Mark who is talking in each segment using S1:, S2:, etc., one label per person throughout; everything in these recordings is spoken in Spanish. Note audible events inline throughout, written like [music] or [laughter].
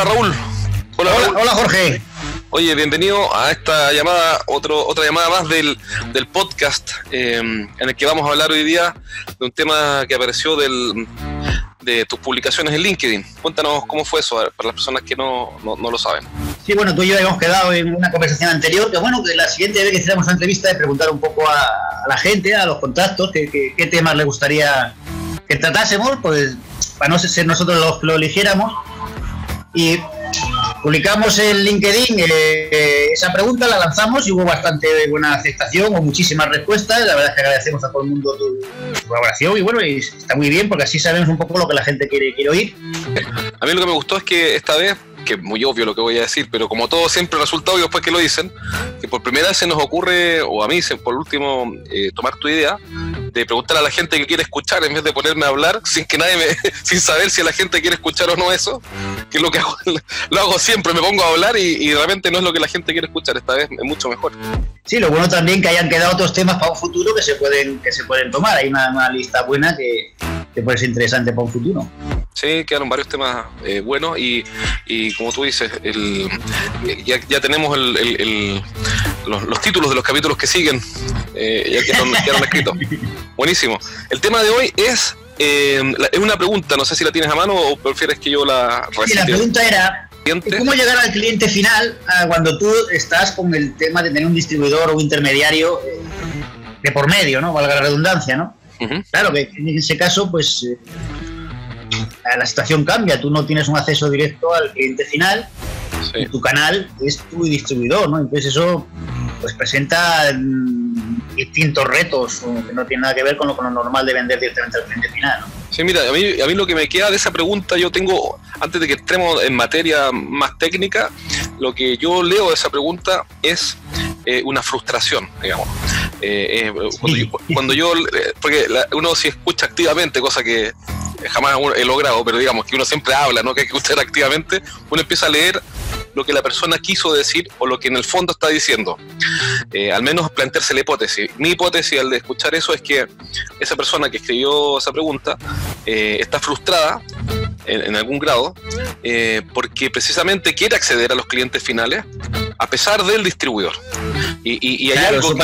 S1: Hola Raúl.
S2: Hola, hola, Jorge.
S1: Oye, bienvenido a esta llamada, otro, otra llamada más del, del podcast eh, en el que vamos a hablar hoy día de un tema que apareció del, de tus publicaciones en LinkedIn. Cuéntanos cómo fue eso para las personas que no, no, lo saben.
S2: Sí, bueno, tú y yo habíamos quedado en una conversación anterior, que bueno, que la siguiente vez que hiciéramos una entrevista de preguntar un poco a, la gente, a los contactos, qué, qué, temas le gustaría que tratásemos, pues para no ser nosotros los que lo eligiéramos. Y publicamos en LinkedIn eh, esa pregunta, la lanzamos y hubo bastante buena aceptación o muchísimas respuestas. La verdad es que agradecemos a todo el mundo tu, colaboración y bueno, está muy bien porque así sabemos un poco lo que la gente quiere, quiere oír.
S1: A mí lo que me gustó es que esta vez que es muy obvio lo que voy a decir, pero como todo siempre resulta obvio después que lo dicen, que por primera vez se nos ocurre, o a mí por último, eh, tomar tu idea de preguntar a la gente que quiere escuchar en vez de ponerme a hablar sin que nadie me, [laughs] sin saber si la gente quiere escuchar o no eso, que es lo que hago, [laughs] lo hago siempre, me pongo a hablar y, realmente no es lo que la gente quiere escuchar, esta vez es mucho mejor.
S2: Sí, lo bueno también que hayan quedado otros temas para un futuro que se pueden, que se pueden tomar, hay una, una lista buena que, que puede ser interesante para un futuro.
S1: Sí, quedaron varios temas eh, buenos y, y, como tú dices, el, ya, ya, tenemos el, los, títulos de los capítulos que siguen, eh, ya quedaron, quedaron escritos. Buenísimo. El tema de hoy es, eh, es una pregunta, no sé si la tienes a mano o prefieres que yo la
S2: recite. Sí, la pregunta era, ¿cómo llegar al cliente final cuando tú estás con el tema de tener un distribuidor o un intermediario de por medio, ¿no? Valga la redundancia, ¿no? Claro que en ese caso, pues la situación cambia, tú no tienes un acceso directo al cliente final, tu canal es tu distribuidor, ¿no? Entonces eso pues presenta mm, distintos retos que no tienen nada que ver con lo, con lo normal de vender directamente al cliente final, ¿no?
S1: Sí, mira, a mí, a mí lo que me queda de esa pregunta, yo tengo, antes de que entremos en materia más técnica, lo que yo leo de esa pregunta es eh, una frustración, digamos. Eh, eh, cuando, yo, porque uno si escucha activamente, cosa que jamás he logrado, pero digamos que uno siempre habla, ¿no? que hay que escuchar activamente, uno empieza a leer lo que la persona quiso decir o lo que en el fondo está diciendo. Eh, al menos plantearse la hipótesis. Mi hipótesis al de escuchar eso es que esa persona que escribió esa pregunta eh, está frustrada en, algún grado eh, porque precisamente quiere acceder a los clientes finales a pesar del distribuidor. Y, hay, algo que,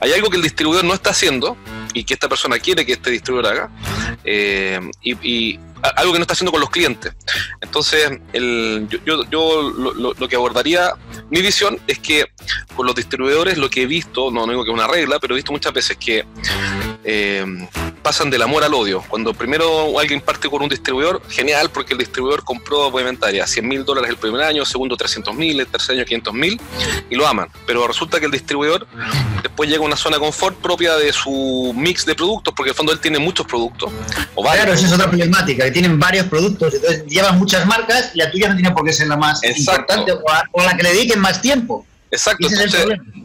S1: hay algo que el distribuidor no está haciendo y que esta persona quiere que este distribuidor haga, y, algo que no está haciendo con los clientes. Entonces, el, yo, yo, lo, que abordaría, mi visión es que con los distribuidores lo que he visto, no, digo que es una regla, pero he visto muchas veces que eh, pasan del amor al odio. Cuando primero alguien parte con un distribuidor, genial, porque el distribuidor compró a 100 mil dólares el primer año, segundo 300 mil, el tercer año 500 mil, y lo aman. Pero resulta que el distribuidor después llega a una zona de confort propia de su mix de productos, porque en el fondo él tiene muchos productos.
S2: O claro, esa es otra problemática, que tienen varios productos, entonces llevan muchas marcas y la tuya no tiene por qué ser la más importante o la que le dediquen más tiempo.
S1: Exacto,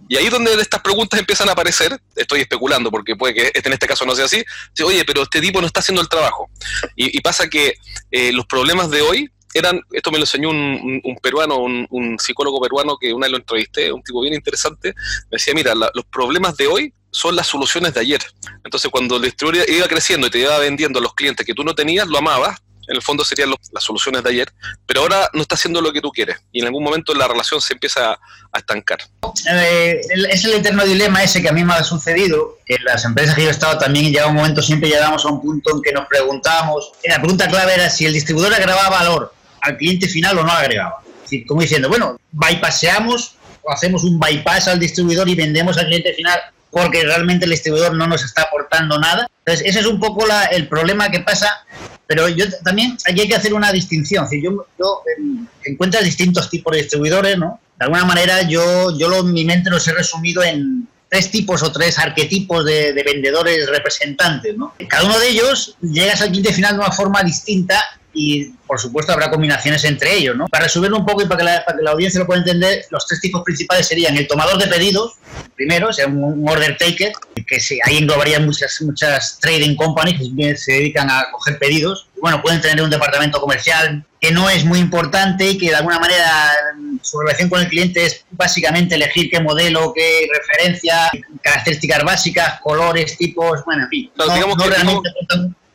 S1: y ahí es donde estas preguntas empiezan a aparecer, estoy especulando porque puede que este, en este caso no sea así, oye, pero este tipo no está haciendo el trabajo. Y, pasa que eh, los problemas de hoy eran, esto me lo enseñó un, peruano, un, psicólogo peruano que una vez lo entrevisté, un tipo bien interesante, me decía, mira, los problemas de hoy son las soluciones de ayer. Entonces cuando el distribuidor iba creciendo y te iba vendiendo a los clientes que tú no tenías, lo amabas, en el fondo serían las soluciones de ayer, pero ahora no está haciendo lo que tú quieres y en algún momento la relación se empieza a, estancar.
S2: Eh, es el eterno dilema ese que a mí me ha sucedido, que las empresas que yo he estado también llega un momento, siempre llegamos a un punto en que nos preguntábamos, la pregunta clave era si el distribuidor agregaba valor al cliente final o no agregaba. Como diciendo, bueno, bypaseamos o hacemos un bypass al distribuidor y vendemos al cliente final porque realmente el distribuidor no nos está aportando nada. Entonces, ese es un poco la, el problema que pasa pero yo también aquí hay que hacer una distinción. Si yo, yo encuentras distintos tipos de distribuidores, ¿no? De alguna manera yo, yo lo, mi mente los he resumido en tres tipos o tres arquetipos de, de vendedores representantes, ¿no? Cada uno de ellos llegas al cliente final de una forma distinta y por supuesto habrá combinaciones entre ellos. ¿no? Para resumirlo un poco y para que, la, para que la audiencia lo pueda entender, los tres tipos principales serían el tomador de pedidos, primero, o sea, un, order taker, que se, ahí englobarían muchas, muchas trading companies que se dedican a coger pedidos. Bueno, pueden tener un departamento comercial que no es muy importante y que de alguna manera su relación con el cliente es básicamente elegir qué modelo, qué referencia, características básicas, colores, tipos, bueno, en fin. no, realmente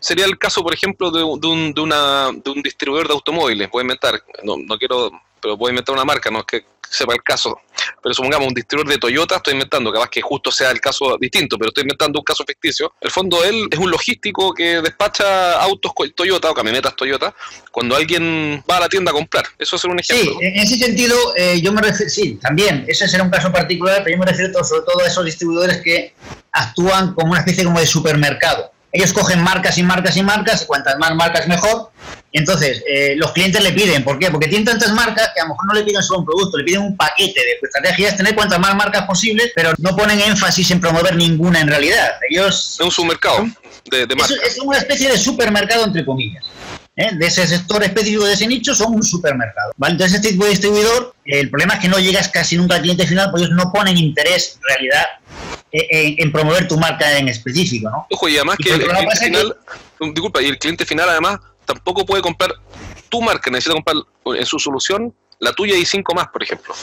S1: sería el caso, por ejemplo, de, un, de, una, de un distribuidor de automóviles. Voy a inventar, no, no quiero, pero voy a inventar una marca, no es que sepa el caso. Pero supongamos un distribuidor de Toyota, estoy inventando, capaz que justo sea el caso distinto, pero estoy inventando un caso ficticio. El fondo, él es un logístico que despacha autos Toyota o camionetas Toyota cuando alguien va a la tienda a comprar. Eso es un ejemplo.
S2: Sí, en ese sentido, eh, yo me refiero, sí, también, ese será un caso particular, pero yo me refiero sobre todo a esos distribuidores que actúan como una especie como de supermercado. Ellos cogen marcas y marcas y marcas, y cuantas más marcas mejor, entonces, eh, los clientes le piden, ¿por qué? Porque tienen tantas marcas que a lo mejor no le piden solo un producto, le piden un paquete de su estrategia es tener cuantas más marcas posibles, pero no ponen énfasis en promover ninguna en realidad. Ellos...
S1: Es un supermercado de, de marcas.
S2: Es, una especie de supermercado, entre comillas. ¿eh? De ese sector específico de ese nicho son un supermercado. ¿vale? Entonces, este tipo de distribuidor, el problema es que no llegas casi nunca al cliente final, porque ellos no ponen interés, en realidad, en, promover tu marca en específico, ¿no?
S1: Ojo, y además que el, cliente final, disculpa, y el cliente final además tampoco puede comprar tu marca, necesita comprar en su solución la tuya y cinco más, por ejemplo.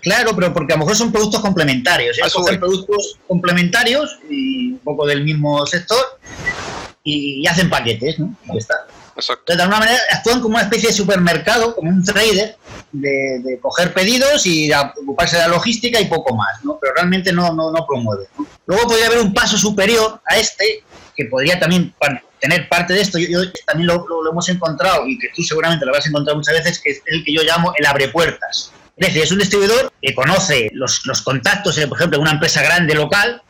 S2: Claro, pero porque a lo mejor son productos complementarios. ¿eh? Son productos complementarios y un poco del mismo sector y, hacen paquetes, ¿no? Ahí está. Exacto. de alguna manera actúan como una especie de supermercado, como un trader, de, coger pedidos y ocuparse de la logística y poco más, ¿no? Pero realmente no, no, no promueve. Luego podría haber un paso superior a este, que podría también tener parte de esto, yo, también lo, hemos encontrado y que tú seguramente lo vas a encontrar muchas veces, que es el que yo llamo el abre puertas. Es decir, es un distribuidor que conoce los, los contactos, por ejemplo, de una empresa grande local,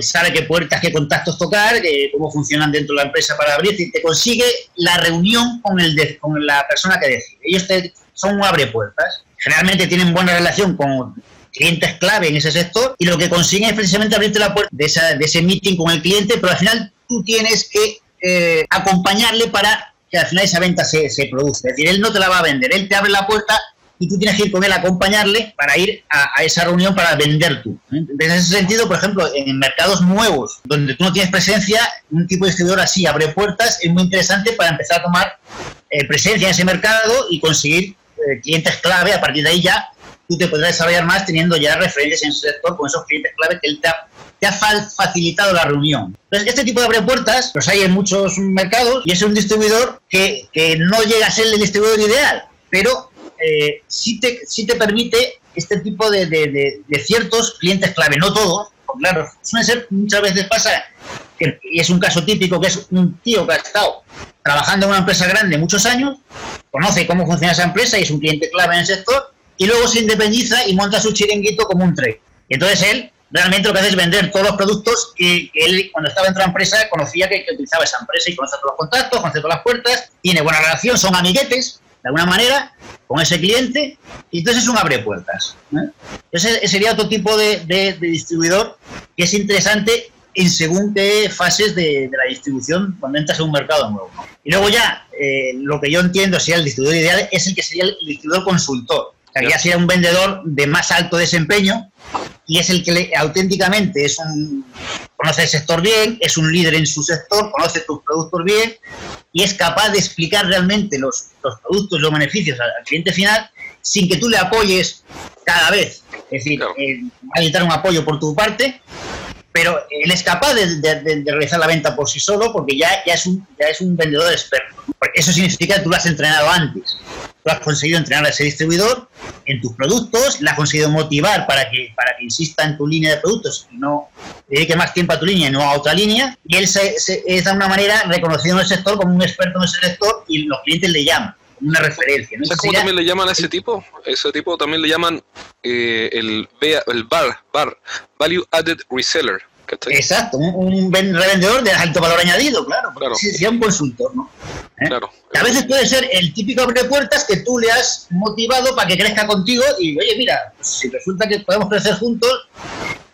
S2: sabe qué puertas, qué contactos tocar, cómo funcionan dentro de la empresa para abrir, y te consigue la reunión con, el con la persona que decide. Ellos son un abre puertas. Generalmente tienen buena relación con clientes clave en ese sector y lo que consiguen es precisamente abrirte la puerta de, de ese meeting con el cliente, pero al final tú tienes que eh, acompañarle para que al final esa venta se, se produzca. Es decir, él no te la va a vender, él te abre la puerta y tú tienes que ir con él a acompañarle para ir a, esa reunión para vender tú. ¿eh? En ese sentido, por ejemplo, en mercados nuevos, donde tú no tienes presencia, un tipo de distribuidor así abre puertas, es muy interesante para empezar a tomar eh, presencia en ese mercado y conseguir clientes clave. A partir de ahí ya tú te podrás desarrollar más teniendo ya referencias en su sector con esos clientes clave que él te ha te ha facilitado la reunión. Entonces, este tipo de abre puertas los hay en muchos mercados y es un distribuidor que, no llega a ser el distribuidor ideal, pero eh, sí, te, sí te permite este tipo de, ciertos clientes clave, no todos, claro, suele ser, muchas veces pasa, que, y es un caso típico, que es un tío que ha estado trabajando en una empresa grande muchos años, conoce cómo funciona esa empresa y es un cliente clave en el sector, y luego se independiza y monta su chiringuito como un trade. Y entonces él realmente lo que hace es vender todos los productos que, él, cuando estaba en otra empresa, conocía que, utilizaba esa empresa y conoce todos los contactos, conoce todas las puertas, tiene buena relación, son amiguetes, de alguna manera, con ese cliente, y entonces es un abre puertas. Ese sería otro tipo de, distribuidor que es interesante en según qué fases de, la distribución cuando entras en un mercado nuevo. Y luego ya, eh, lo que yo entiendo sería el distribuidor ideal es el que sería el distribuidor consultor. O sea, que ya sería un vendedor de más alto desempeño, y es el que auténticamente es un, conoce el sector bien, es un líder en su sector, conoce tus productos bien y es capaz de explicar realmente los, los productos y los beneficios al, cliente final sin que tú le apoyes cada vez. Es decir, eh, va a necesitar un apoyo por tu parte, pero él es capaz de, realizar la venta por sí solo porque ya, ya, es, un, ya es un vendedor experto. Eso significa que tú lo has entrenado antes. Tú has conseguido entrenar a ese distribuidor en tus productos, le has conseguido motivar para que, para que insista en tu línea de productos y no dedique más tiempo a tu línea y no a otra línea. Y él se, es de una manera reconocido en el sector como un experto en ese sector y los clientes le llaman una referencia.
S1: ¿no? ¿Sabes cómo también le llaman a ese tipo? Ese tipo también le llaman eh, el, el bar, bar, Value Added Reseller.
S2: Exacto, un, revendedor de alto valor añadido, claro, claro. sería un consultor, ¿no? ¿Eh? Claro. A veces puede ser el típico abre puertas que tú le has motivado para que crezca contigo y, oye, mira, si resulta que podemos crecer juntos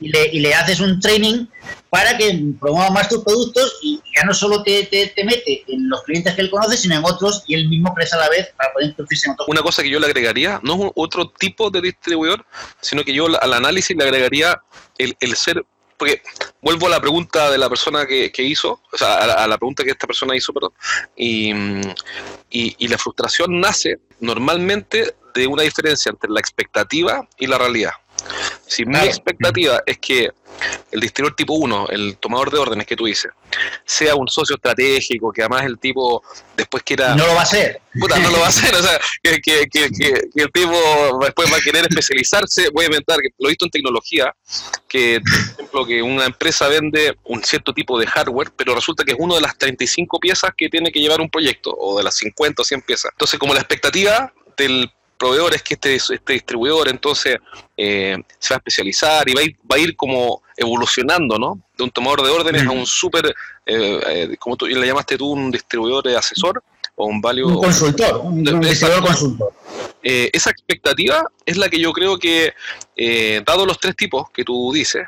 S2: y le, y le haces un training para que promueva más tus productos y ya no solo te, te, mete en los clientes que él conoce, sino en otros y él mismo crece a la vez para poder introducirse en otros.
S1: Una cosa que yo le agregaría, no es otro tipo de distribuidor, sino que yo al análisis le agregaría el, el ser porque vuelvo a la pregunta de la persona que, hizo, o sea, a la, pregunta que esta persona hizo, perdón, y, y, la frustración nace normalmente de una diferencia entre la expectativa y la realidad. Si mi expectativa es que el distribuidor tipo 1, el tomador de órdenes que tú dices, sea un socio estratégico, que además el tipo después quiera...
S2: No lo va a hacer.
S1: Puta, no lo va a hacer, o sea, que, que, que, que el tipo después va a querer especializarse, voy a inventar, que lo he visto en tecnología, que por ejemplo que una empresa vende un cierto tipo de hardware, pero resulta que es una de las 35 piezas que tiene que llevar un proyecto, o de las 50 o 100 piezas. Entonces, como la expectativa del proveedor es que este, este distribuidor entonces eh, se va a especializar y va a, ir, va a ir como evolucionando, ¿no? De un tomador de órdenes a un súper, eh, eh, como tú le llamaste tú, un distribuidor asesor o un value...
S2: Un consultor, un, distribuidor consultor.
S1: esa expectativa es la que yo creo que, dado los tres tipos que tú dices,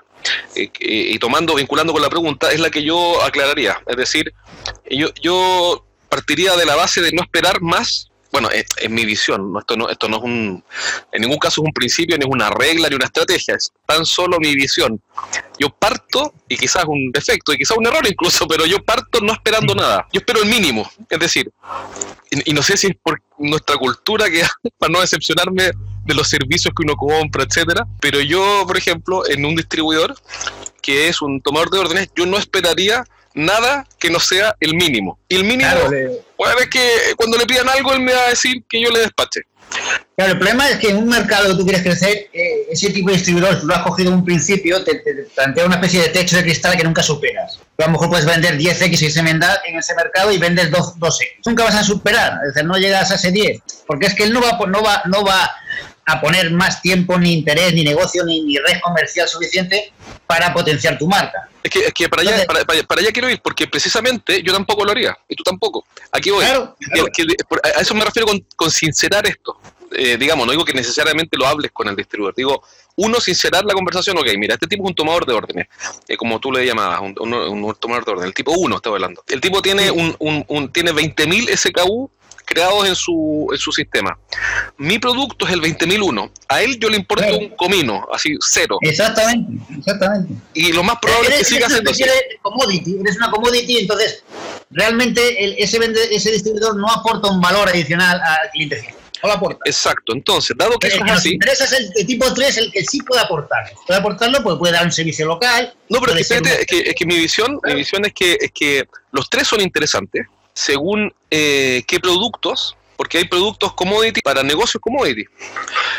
S1: y tomando, vinculando con la pregunta, es la que yo aclararía. Es decir, yo, yo partiría de la base de no esperar más bueno, es, mi visión, esto, no, esto no es un, en ningún caso es un principio, ni es una regla, ni una estrategia, es tan solo mi visión. Yo parto, y quizás un defecto, y quizás un error incluso, pero yo parto no esperando nada, yo espero el mínimo, es decir, y, no sé si es por nuestra cultura, que [laughs] para no decepcionarme de los servicios que uno compra, etcétera, pero yo, por ejemplo, en un distribuidor que es un tomador de órdenes, yo no esperaría nada que no sea el mínimo. Y el mínimo, puede ver que cuando le pidan algo, él me va a decir que yo le despache.
S2: Claro, el problema es que en un mercado que tú quieres crecer, eh, ese tipo de distribuidor, lo has cogido en un principio, te, plantea una especie de techo de cristal que nunca superas. Tú a lo mejor puedes vender 10X y ese en ese mercado y vendes 2, x Nunca vas a superar, es decir, no llegas a ese 10, porque es que él no va, no va, no va a poner más tiempo, ni interés, ni negocio, ni, ni red comercial suficiente para potenciar tu marca.
S1: Es que, es que para, allá, para, para, allá quiero ir, porque precisamente yo tampoco lo haría, y tú tampoco. Aquí voy. a eso me refiero con, con sincerar esto. Eh, digamos, no digo que necesariamente lo hables con el distribuidor, digo, uno, sincerar la conversación, ok, mira, este tipo es un tomador de órdenes, eh, como tú le llamabas, un, un, tomador de órdenes, el tipo 1 estoy hablando. El tipo tiene, un, un, tiene 20.000 SKU creados en su, en su sistema. Mi producto es el 20001. A él yo le importo un comino, así, cero.
S2: Exactamente, exactamente.
S1: Y lo más probable es que siga siendo así.
S2: commodity, eres una commodity, entonces realmente el, ese, ese distribuidor no aporta un valor adicional al cliente final. No lo aporta.
S1: Exacto, entonces, dado que eso es así.
S2: interesa es el, tipo 3, el que sí puede aportar. Puede aportarlo, pues puede dar un servicio local.
S1: No, pero es que, es que, mi visión, mi visión es que, es que los tres son interesantes según eh, qué productos, porque hay productos commodity para negocios commodity.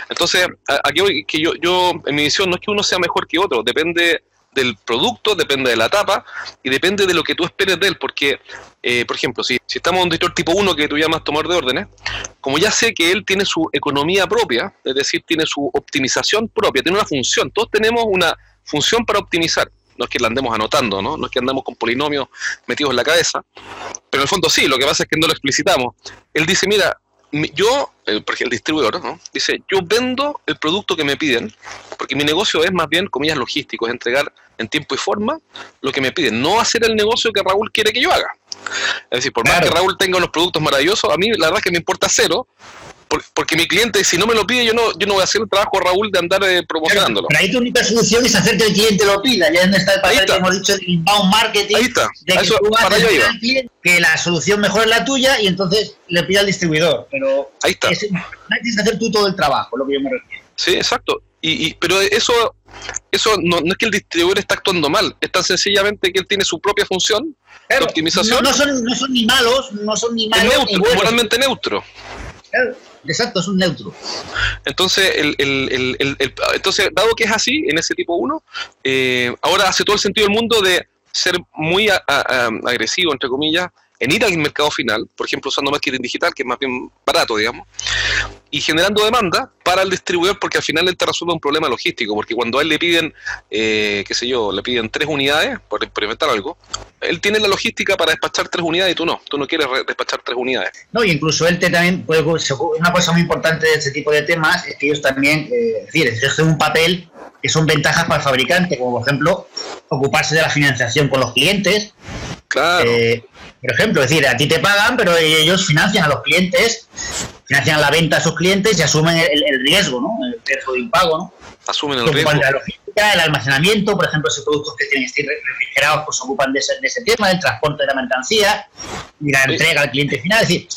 S1: Entonces, aquí que yo, yo, en mi visión no es que uno sea mejor que otro, depende del producto, depende de la etapa y depende de lo que tú esperes de él, porque, eh, por ejemplo, si, si estamos en un director tipo 1 que tú llamas tomar de órdenes, como ya sé que él tiene su economía propia, es decir, tiene su optimización propia, tiene una función, todos tenemos una función para optimizar no es que la andemos anotando, ¿no? No es que andamos con polinomios metidos en la cabeza, pero en el fondo sí, lo que pasa es que no lo explicitamos. Él dice, mira, yo, porque el distribuidor, ¿no? Dice, yo vendo el producto que me piden, porque mi negocio es más bien, comillas, logístico, es entregar en tiempo y forma lo que me piden, no hacer el negocio que Raúl quiere que yo haga. Es decir, por más que Raúl tenga unos productos maravillosos, a mí la verdad es que me importa cero, porque mi cliente, si no me lo pide, yo no, yo no voy a hacer el trabajo, Raúl, de andar eh, promocionándolo.
S2: pero ahí tu única solución es hacer que el cliente lo pida. Ya está el papel que hemos dicho de inbound marketing.
S1: Ahí está.
S2: De que tú para allá cliente, que la solución mejor es la tuya y entonces le pide al distribuidor. Pero
S1: ahí está.
S2: Es, tienes que hacer tú todo el trabajo, lo que yo me refiero.
S1: Sí, exacto. Y, y, pero eso, eso no, no, es que el distribuidor está actuando mal, es tan sencillamente que él tiene su propia función de optimización.
S2: No, son, no son ni malos, no son ni malos.
S1: Es neutro, moralmente neutro.
S2: Claro. Exacto, es un neutro.
S1: Entonces, el, el, entonces dado que es así, en ese tipo 1, eh, ahora hace todo el sentido del mundo de ser muy agresivo, entre comillas, en ir al mercado final, por ejemplo, usando marketing digital, que es más bien barato, digamos, y generando demanda para el distribuidor, porque al final él te resuelve un problema logístico, porque cuando a él le piden, eh, qué sé yo, le piden tres unidades por experimentar algo, él tiene la logística para despachar tres unidades y tú no, tú no quieres despachar tres unidades.
S2: No, y incluso él te también, puede, una cosa muy importante de este tipo de temas es que ellos también, eh, es decir, es un papel que son ventajas para el fabricante, como por ejemplo ocuparse de la financiación con los clientes.
S1: Claro.
S2: Eh, por ejemplo, es decir, a ti te pagan, pero ellos financian a los clientes, financian la venta a sus clientes y asumen el, riesgo, ¿no? El riesgo de impago, ¿no?
S1: Asumen el riesgo.
S2: la logística, el almacenamiento, por ejemplo, esos productos que tienen que estar refrigerados, pues se ocupan de ese, de ese tema, el transporte de la mercancía y la entrega al cliente final. Es decir,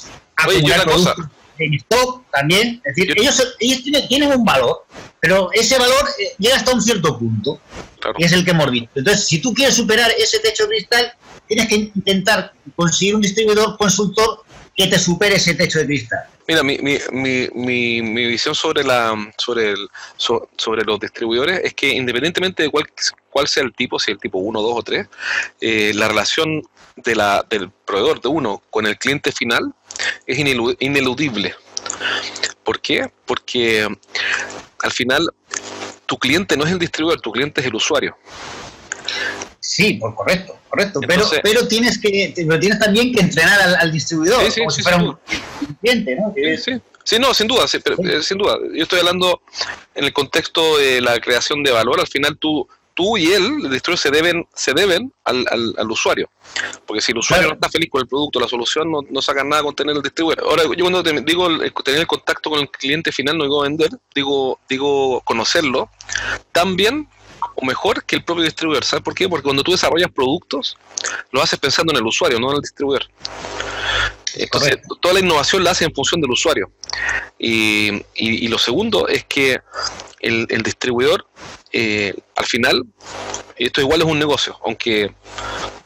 S1: Oye, una cosa,
S2: en stock también. Es decir, ellos, ellos tienen, un valor, pero ese valor eh, llega hasta un cierto punto, y es el que hemos visto. Entonces, si tú quieres superar ese techo de cristal, tienes que intentar conseguir un distribuidor consultor que te supere ese techo de cristal.
S1: Mira, mi, mi, mi, mi, visión sobre, la, sobre, el, sobre los distribuidores es que independientemente de cuál, cuál sea el tipo, si el tipo 1, 2 o 3, eh, la relación de la, del proveedor de uno con el cliente final es ineludible. ¿Por qué? Porque al final tu cliente no es el distribuidor, tu cliente es el usuario.
S2: Sí, por correcto, correcto. pero, pero tienes que, pero tienes también que entrenar al, distribuidor como si fuera un cliente, ¿no?
S1: sí, sí. no, sin duda, eh, sin duda. Yo estoy hablando en el contexto de la creación de valor. Al final tú, tú y él, el distribuidor, se deben, se deben al, al, usuario. Porque si el usuario no está feliz con el producto, la solución, no, no sacan nada con tener el distribuidor. Ahora, yo cuando digo tener el contacto con el cliente final, no digo vender, digo, digo conocerlo, también o mejor que el propio distribuidor. ¿Sabes por qué? Porque cuando tú desarrollas productos, lo haces pensando en el usuario, no en el distribuidor. Entonces, toda la innovación la hace en función del usuario. Y, y, lo segundo es que el, distribuidor, eh, al final, esto igual es un negocio, aunque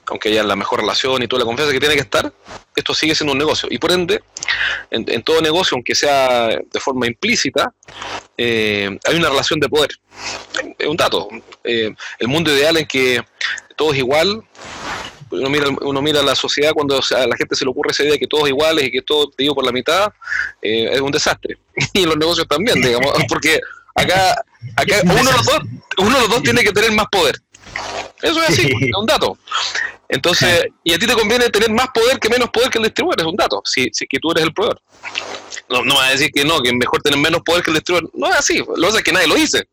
S1: aunque haya la mejor relación y toda la confianza que tiene que estar, esto sigue siendo un negocio. Y por ende, en, todo negocio, aunque sea de forma implícita, eh, hay una relación de poder. Es un dato. Eh, el mundo ideal en que todo es igual, uno mira, uno mira la sociedad cuando a la gente se le ocurre esa idea de que todos iguales y que todo digo por la mitad, eh, es un desastre. [laughs] Y los negocios también, digamos, porque acá, acá [laughs] uno, de los dos, uno de los dos tiene que tener más poder. Eso es así, es un dato. Entonces, y a ti te conviene tener más poder que menos poder que el distribuidor, es un dato, si, si que tú eres el proveedor. No, no va a decir que no, que es mejor tener menos poder que el distribuidor. No es así, lo que es que nadie lo dice.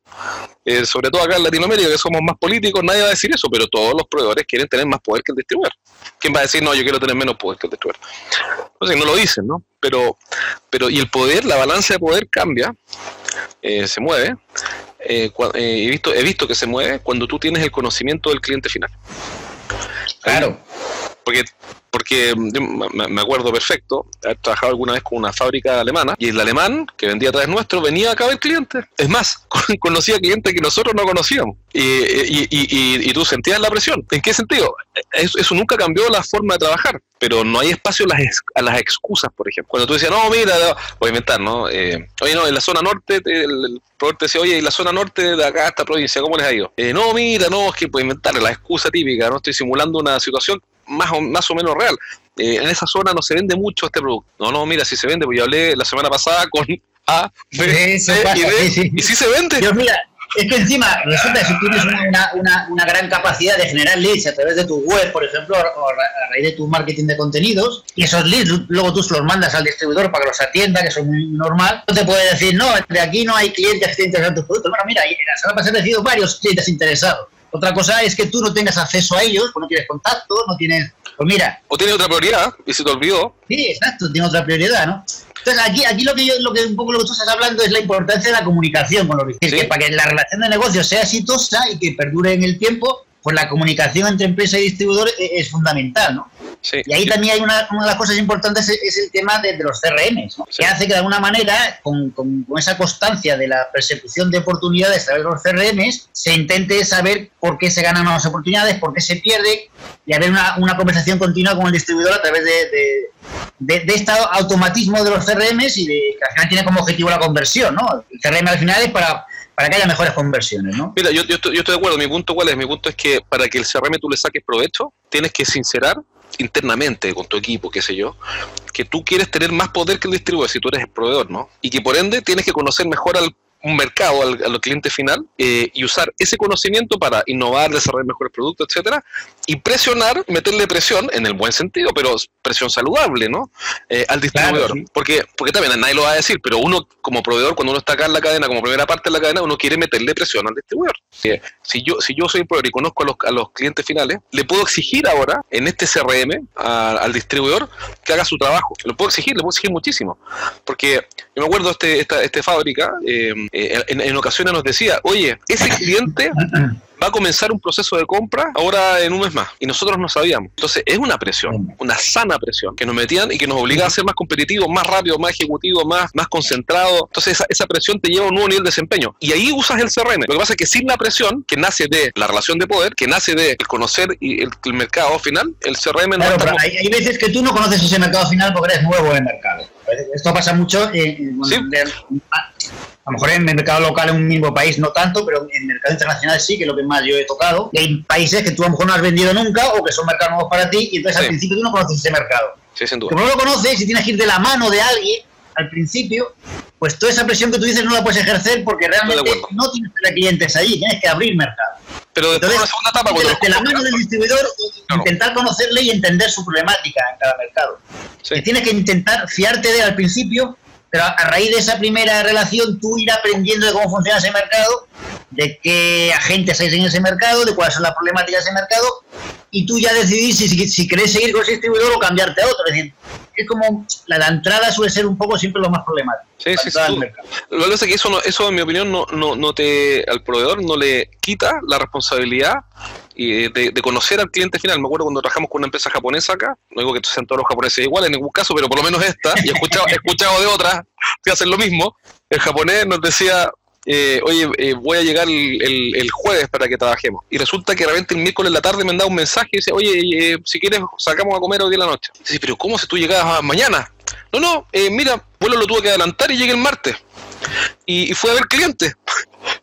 S1: Eh, sobre todo acá en Latinoamérica, que somos más políticos, nadie va a decir eso, pero todos los proveedores quieren tener más poder que el distribuidor. ¿Quién va a decir, no, yo quiero tener menos poder que el distribuidor? Entonces, no lo dicen, ¿no? Pero, pero y el poder, la balanza de poder cambia, eh, se mueve. Eh, he, visto, he visto que se mueve cuando tú tienes el conocimiento del cliente final.
S2: Claro.
S1: Porque porque me acuerdo perfecto, he trabajado alguna vez con una fábrica alemana y el alemán que vendía a través nuestro venía a ver clientes. Es más, [laughs] conocía clientes que nosotros no conocíamos y, y, tú sentías la presión. ¿En qué sentido? Eso, nunca cambió la forma de trabajar, pero no hay espacio a las, a las excusas, por ejemplo. Cuando tú decías, no, mira, voy a inventar, ¿no? Eh, oye, no, en la zona norte, el, proveedor te decía, oye, en la zona norte de acá, esta provincia, ¿cómo les ha ido? Eh, no, mira, no, es que puedo inventar la excusa típica, ¿no? Estoy simulando una situación más o, más o menos real. Eh, en esa zona no se vende mucho este producto. No, no, mira, si se vende, pues yo hablé la semana pasada con [laughs] A, B, C y D, y si se vende.
S2: Dios, mira, es que encima resulta que si tienes una, una, una, gran capacidad de generar leads a través de tu web, por ejemplo, o a raíz de tu marketing de contenidos, y esos leads luego tú los mandas al distribuidor para que los atienda, que eso es muy normal, no te puede decir, no, de aquí no hay clientes que estén interesados en tus productos. Bueno, mira, la semana pasada he recibido varios clientes interesados. Otra cosa es que tú no tengas acceso a ellos, pues no tienes contacto, no tienes pues mira.
S1: O tiene otra prioridad y se te olvidó.
S2: Sí, exacto, tiene otra prioridad, ¿no? Entonces aquí, aquí lo que yo, lo que un poco lo que tú estás hablando es la importancia de la comunicación con los vecinos. Que para que la relación de negocio sea exitosa y que perdure en el tiempo, pues la comunicación entre empresa y distribuidor e, es, fundamental, ¿no? Y ahí también hay una, una, de las cosas importantes es, el tema de, los CRM, ¿no? que hace que de alguna manera, con, con, esa constancia de la persecución de oportunidades a través de los CRM, se intente saber por qué se ganan más oportunidades, por qué se pierde, y haber una, una conversación continua con el distribuidor a través de, de, de, este automatismo de los CRM y de, que al final tiene como objetivo la conversión, ¿no? El CRM al final es para para que haya mejores conversiones, ¿no?
S1: Mira, yo, yo, estoy, yo estoy de acuerdo. Mi punto, ¿cuál es? Mi punto es que para que el CRM tú le saques provecho, tienes que sincerar internamente con tu equipo, qué sé yo, que tú quieres tener más poder que el distribuidor si tú eres el proveedor, ¿no? Y que por ende tienes que conocer mejor al un mercado al, al cliente final eh, y usar ese conocimiento para innovar, desarrollar mejores productos, etcétera, y presionar, meterle presión en el buen sentido, pero presión saludable, ¿no? Eh, al distribuidor. porque, porque también nadie lo va a decir, pero uno como proveedor, cuando uno está acá en la cadena, como primera parte de la cadena, uno quiere meterle presión al distribuidor. Si yo, si yo soy proveedor y conozco a los, a los clientes finales, le puedo exigir ahora en este CRM al distribuidor que haga su trabajo. Lo puedo exigir, le puedo exigir muchísimo. Porque yo me acuerdo este, esta, este fábrica, eh, en, en, ocasiones nos decía, oye, ese cliente [laughs] va a comenzar un proceso de compra ahora en un mes más. Y nosotros no sabíamos. Entonces es una presión, una sana presión que nos metían y que nos obligaba a ser más competitivos, más rápidos, más ejecutivos, más, más concentrados. Entonces esa, esa presión te lleva a un nuevo nivel de desempeño. Y ahí usas el CRM. Lo que pasa es que sin la presión, que nace de la relación de poder, que nace de el conocer y el, mercado final, el CRM
S2: no está... hay, hay, veces que tú no conoces ese mercado final porque eres nuevo en el mercado. Esto pasa mucho en, a lo mejor en el mercado local en un mismo país no tanto, pero en el mercado internacional sí, que es lo que más yo he tocado. Y hay países que tú a lo mejor no has vendido nunca o que son mercados nuevos para ti y entonces al principio tú no conoces ese mercado.
S1: Sí, sin duda.
S2: Como no lo conoces y tienes que ir de la mano de alguien al principio, pues toda esa presión que tú dices no la puedes ejercer porque realmente no tienes clientes allí, tienes que abrir mercado.
S1: Pero de la segunda etapa,
S2: cuando de la mano del distribuidor, intentar conocerle y entender su problemática en cada mercado. Sí. tienes que intentar fiarte de él al principio pero a raíz de esa primera relación, tú ir aprendiendo de cómo funciona ese mercado, de qué agentes hay en ese mercado, de cuáles son las problemáticas de ese mercado, y tú ya decidís si, si, si querés seguir con ese distribuidor o cambiarte a otro. Es decir, es como la, entrada suele ser un poco siempre lo más problemático.
S1: Sí, sí, sí. Lo que pasa es que eso, no, eso en mi opinión, no, no, no te, al proveedor no le quita la responsabilidad y de, conocer al cliente final. Me acuerdo cuando trabajamos con una empresa japonesa acá, no digo que sean todos los japoneses iguales en ningún caso, pero por lo menos esta, y he escuchado, he escuchado de otras que hacen lo mismo. El japonés nos decía, eh, oye, eh, voy a llegar el, jueves para que trabajemos. Y resulta que de repente el miércoles en la tarde me han dado un mensaje y dice, oye, eh, si quieres sacamos a comer hoy en la noche. Dice, pero ¿cómo si tú llegabas mañana? No, no, mira, vuelo lo tuve que adelantar y llegué el martes. Y, y fue a ver clientes.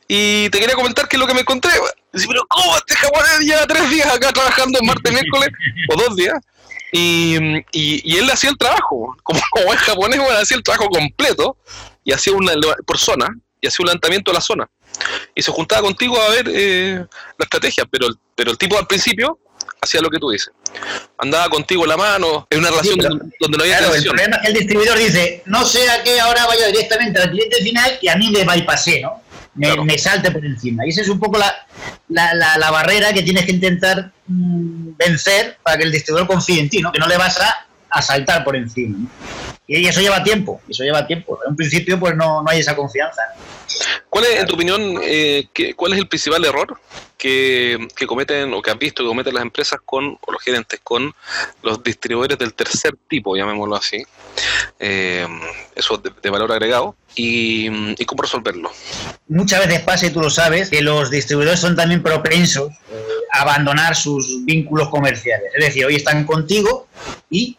S1: Y te quería comentar que es lo que me encontré. Dice, pero ¿cómo este japonés lleva tres días acá trabajando en martes, miércoles o dos días? Y, y, él hacía el trabajo, como, como es japonés, bueno, hacía el trabajo completo y hacía una por zona y hacía un levantamiento de la zona. Y se juntaba contigo a ver eh, la estrategia, pero, pero el tipo al principio hacía lo que tú dices. Andaba contigo la mano, en una relación donde no había
S2: claro, El problema es que el distribuidor dice, no sea que ahora vaya directamente al cliente final y a mí me bypassé, ¿no? Me, salte por encima. Y esa es un poco la, la, la, barrera que tienes que intentar mm, vencer para que el distribuidor confíe en ti, ¿no? Que no le vas a, a saltar por encima. Y eso lleva tiempo, eso lleva tiempo. En un principio, pues no, no hay esa confianza.
S1: ¿Cuál es, en tu opinión, eh, cuál es el principal error que, cometen o que has visto que cometen las empresas con, o los gerentes con los distribuidores del tercer tipo, llamémoslo así? Eh, eso de, valor agregado. Y, cómo resolverlo?
S2: Muchas veces pasa, y tú lo sabes, que los distribuidores son también propensos a abandonar sus vínculos comerciales. Es decir, hoy están contigo y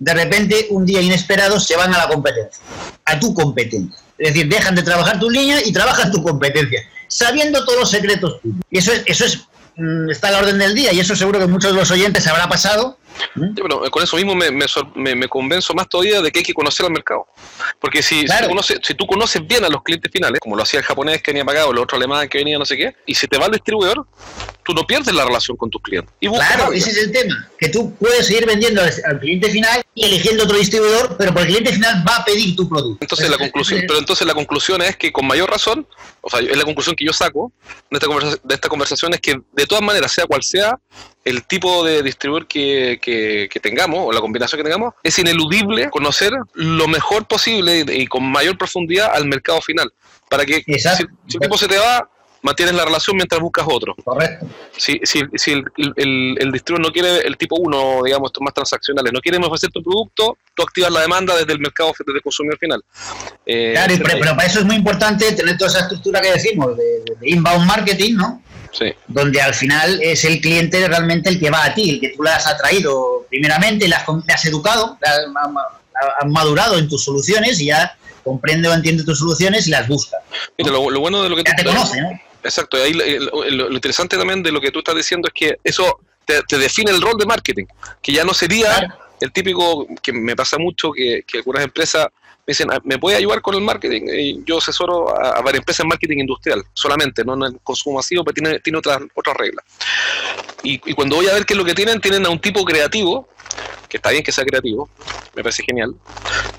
S2: de repente, un día inesperado, se van a la competencia, a tu competencia. Es decir, dejan de trabajar tu línea y trabajan tu competencia, sabiendo todos los secretos Y eso es, eso es, mm, está a la orden del día y eso seguro que muchos de los oyentes habrá pasado.
S1: ¿Mm? con eso mismo me, me, me, convenzo más todavía de que hay que conocer al mercado. Porque si, si, tú conoces, bien a los clientes finales, como lo hacía el japonés que venía pagado, el otro alemán que venía no sé qué, y si te va el distribuidor, tú no pierdes la relación con tus clientes.
S2: claro, ese es el tema, que tú puedes seguir vendiendo al, cliente final y eligiendo otro distribuidor, pero por el cliente final va a pedir tu producto.
S1: Entonces la conclusión, pero entonces la conclusión es que con mayor razón, o sea, es la conclusión que yo saco de esta, conversación, de esta conversación es que de todas maneras, sea cual sea el tipo de distribuidor que, que, tengamos o la combinación que tengamos, es ineludible conocer lo mejor posible y, con mayor profundidad al mercado final. Para que si, si el tipo se te va, mantienes la relación mientras buscas otro.
S2: Correcto.
S1: Si, si, si el, el, el, distribuidor no quiere, el tipo 1, digamos, estos más transaccionales, no quiere ofrecer tu producto, tú activas la demanda desde el mercado, desde el consumidor final.
S2: Eh, claro, pero, para eso es muy importante tener toda esa estructura que decimos de, inbound marketing, ¿no?
S1: Sí.
S2: Donde al final es el cliente realmente el que va a ti, el que tú le has atraído primeramente, le has, le has educado, le has madurado en tus soluciones y ya comprende o entiende tus soluciones y las busca.
S1: Mira, lo, bueno de lo que
S2: ya te conoce, ¿no?
S1: Exacto, ahí lo, interesante también de lo que tú estás diciendo es que eso te, define el rol de marketing, que ya no sería el típico, que me pasa mucho, que, algunas empresas me dicen, ah, ¿me puede ayudar con el marketing? Y yo asesoro a, varias empresas en marketing industrial, solamente, no en el consumo masivo, pero tiene, tiene otras, otras reglas. Y, y cuando voy a ver qué es lo que tienen, tienen a un tipo creativo, que está bien que sea creativo, me parece genial,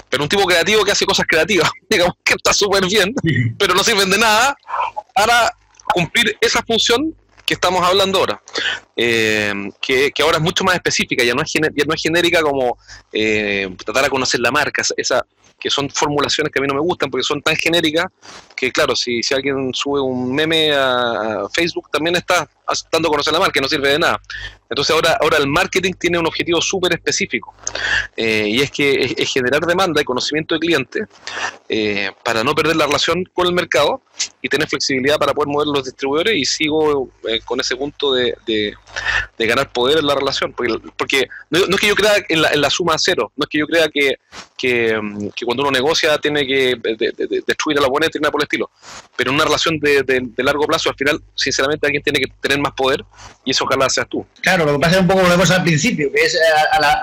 S1: pero un tipo creativo que hace cosas creativas, [laughs] digamos que está súper bien, pero no sirven de nada para cumplir esa función que estamos hablando ahora, eh, que, ahora es mucho más específica, ya no es, ya no es genérica como eh, tratar de conocer la marca, esa, que son formulaciones que a mí no me gustan porque son tan genéricas que, claro, si, si alguien sube un meme a, Facebook, también está dando a conocer la marca, no sirve de nada. Entonces ahora, ahora el marketing tiene un objetivo súper específico eh, y es que es, generar demanda y conocimiento de cliente eh, para no perder la relación con el mercado y tener flexibilidad para poder mover los distribuidores y sigo eh, con ese punto de, de, ganar poder en la relación, porque, porque no, es que yo crea en la, en la, suma cero, no es que yo crea que, que, mm, cuando uno negocia tiene que destruir a la oponente y nada por el estilo, pero en una relación de, largo plazo al final sinceramente alguien tiene que tener más poder y eso ojalá seas tú.
S2: Claro, lo que pasa es un poco lo que al principio, que es a, la,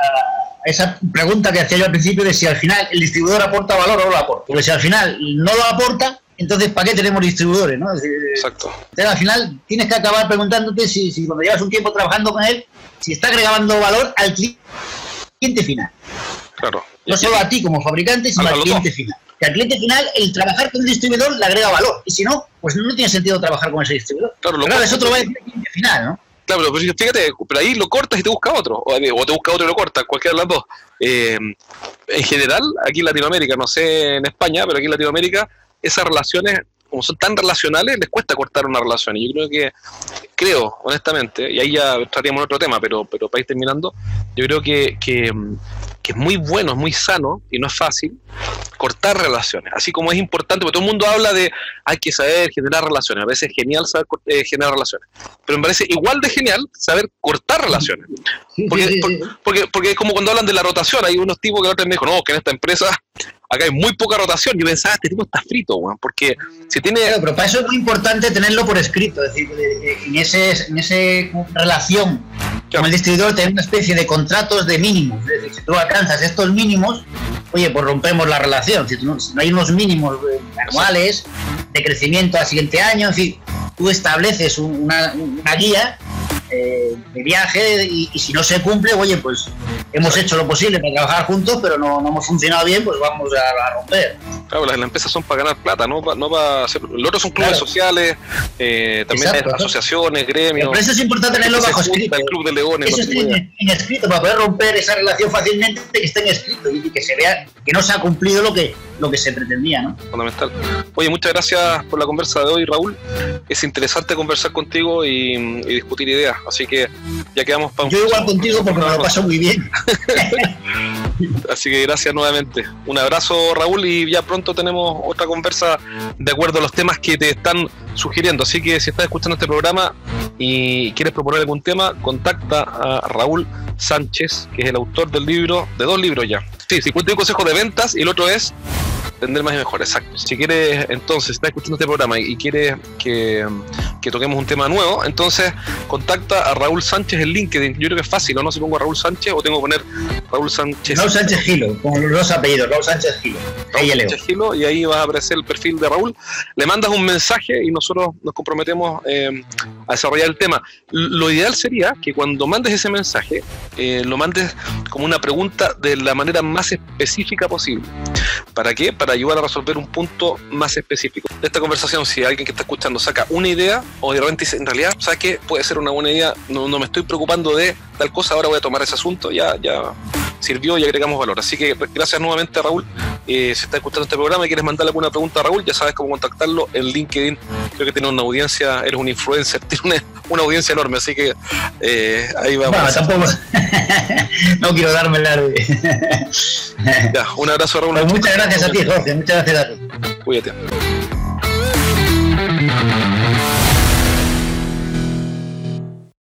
S2: esa pregunta que hacía yo al principio de si al final el distribuidor aporta valor o no lo aporta. Porque si al final no lo aporta, entonces ¿para qué tenemos distribuidores? ¿no?
S1: Exacto.
S2: Entonces, al final tienes que acabar preguntándote si, si cuando llevas un tiempo trabajando con él, si está agregando valor al cliente final.
S1: Claro.
S2: No solo a ti como fabricante, sino al cliente final. Que al cliente final, el trabajar con un distribuidor le agrega valor. Y si no, pues no tiene sentido trabajar con ese distribuidor. Claro, claro eso otro va a decir cliente final, ¿no?
S1: Claro, pero fíjate, pero ahí lo cortas y te busca otro, o, te busca otro y lo cortas, cualquiera de las dos. Eh, en general, aquí en Latinoamérica, no sé en España, pero aquí en Latinoamérica, esas relaciones, como son tan relacionales, les cuesta cortar una relación. Y yo creo que, creo, honestamente, y ahí ya estaríamos en otro tema, pero, pero para ir terminando, yo creo que que es muy bueno, es muy sano y no es fácil, cortar relaciones. Así como es importante, porque todo el mundo habla de hay que saber generar relaciones. A veces es genial saber eh, generar relaciones. Pero me parece igual de genial saber cortar relaciones. Porque, porque, porque, es como cuando hablan de la rotación. Hay unos tipos que otra me dijo, no, que en esta empresa acá hay muy poca rotación. Yo pensaba, este tipo está frito, weón, porque si tiene...
S2: pero para eso es muy importante tenerlo por escrito, es decir, en ese, en ese relación con el distribuidor tener una especie de contratos de mínimos, es decir, si tú alcanzas estos mínimos, oye, pues rompemos la relación, si, no, hay unos mínimos eh, anuales de crecimiento al siguiente año, en fin, tú estableces una, una guía eh, de viaje y, si no se cumple, oye, pues hemos hecho lo posible para trabajar juntos, pero no, hemos funcionado bien, pues vamos a, romper.
S1: Claro, las, empresas son para ganar plata, no, no para hacer... Los otros son clubes sociales, eh, también hay asociaciones, gremios.
S2: Pero eso es importante tenerlo bajo escrito.
S1: El Club de Leones.
S2: Eso en, escrito, para poder romper esa relación fácilmente, que esté en escrito y que se vea que no se ha cumplido lo que, lo que se pretendía, ¿no?
S1: Fundamental. Oye, muchas gracias por la conversa de hoy, Raúl. Es interesante conversar contigo y, y discutir ideas. Así que ya quedamos
S2: para Yo igual contigo porque me lo paso muy bien. [laughs]
S1: Así que gracias nuevamente. Un abrazo, Raúl, y ya pronto tenemos otra conversa de acuerdo a los temas que te están sugiriendo. Así que si estás escuchando este programa y quieres proponer algún tema, contacta a Raúl Sánchez, que es el autor del libro, de dos libros ya. Sí, 51 consejos de ventas y el otro es Vender más y mejor, exacto. Si quieres, entonces, estás escuchando este programa y quieres que, toquemos un tema nuevo, entonces contacta a Raúl Sánchez en LinkedIn. Yo creo que es fácil, ¿no? Si pongo a Raúl Sánchez o tengo que poner Raúl Sánchez.
S2: Raúl Sánchez Gilo, con los dos apellidos, Raúl Sánchez Gilo.
S1: Raúl Sánchez Gilo, y ahí va a aparecer el perfil de Raúl. Le mandas un mensaje y nosotros nos comprometemos eh, a desarrollar el tema. Lo ideal sería que cuando mandes ese mensaje, eh, lo mandes como una pregunta de la manera más específica posible. ¿Para qué? Para ayudar a resolver un punto más específico. De esta conversación, si alguien que está escuchando saca una idea o de repente dice, en realidad, ¿sabes qué? Puede ser una buena idea, no, no me estoy preocupando de tal cosa, ahora voy a tomar ese asunto, ya, ya sirvió y agregamos valor. Así que gracias nuevamente Raúl. Eh, si estás escuchando este programa y quieres mandarle alguna pregunta a Raúl, ya sabes cómo contactarlo en LinkedIn. Creo que tiene una audiencia, eres un influencer, [laughs] tiene una, audiencia enorme, así que eh, ahí vamos.
S2: Bueno, tampoco. [laughs] no quiero darme largo. [laughs]
S1: ya, un abrazo Raúl.
S2: Pues muchas gracias a ti, Jorge. Muchas gracias a ti.
S1: Cuídate.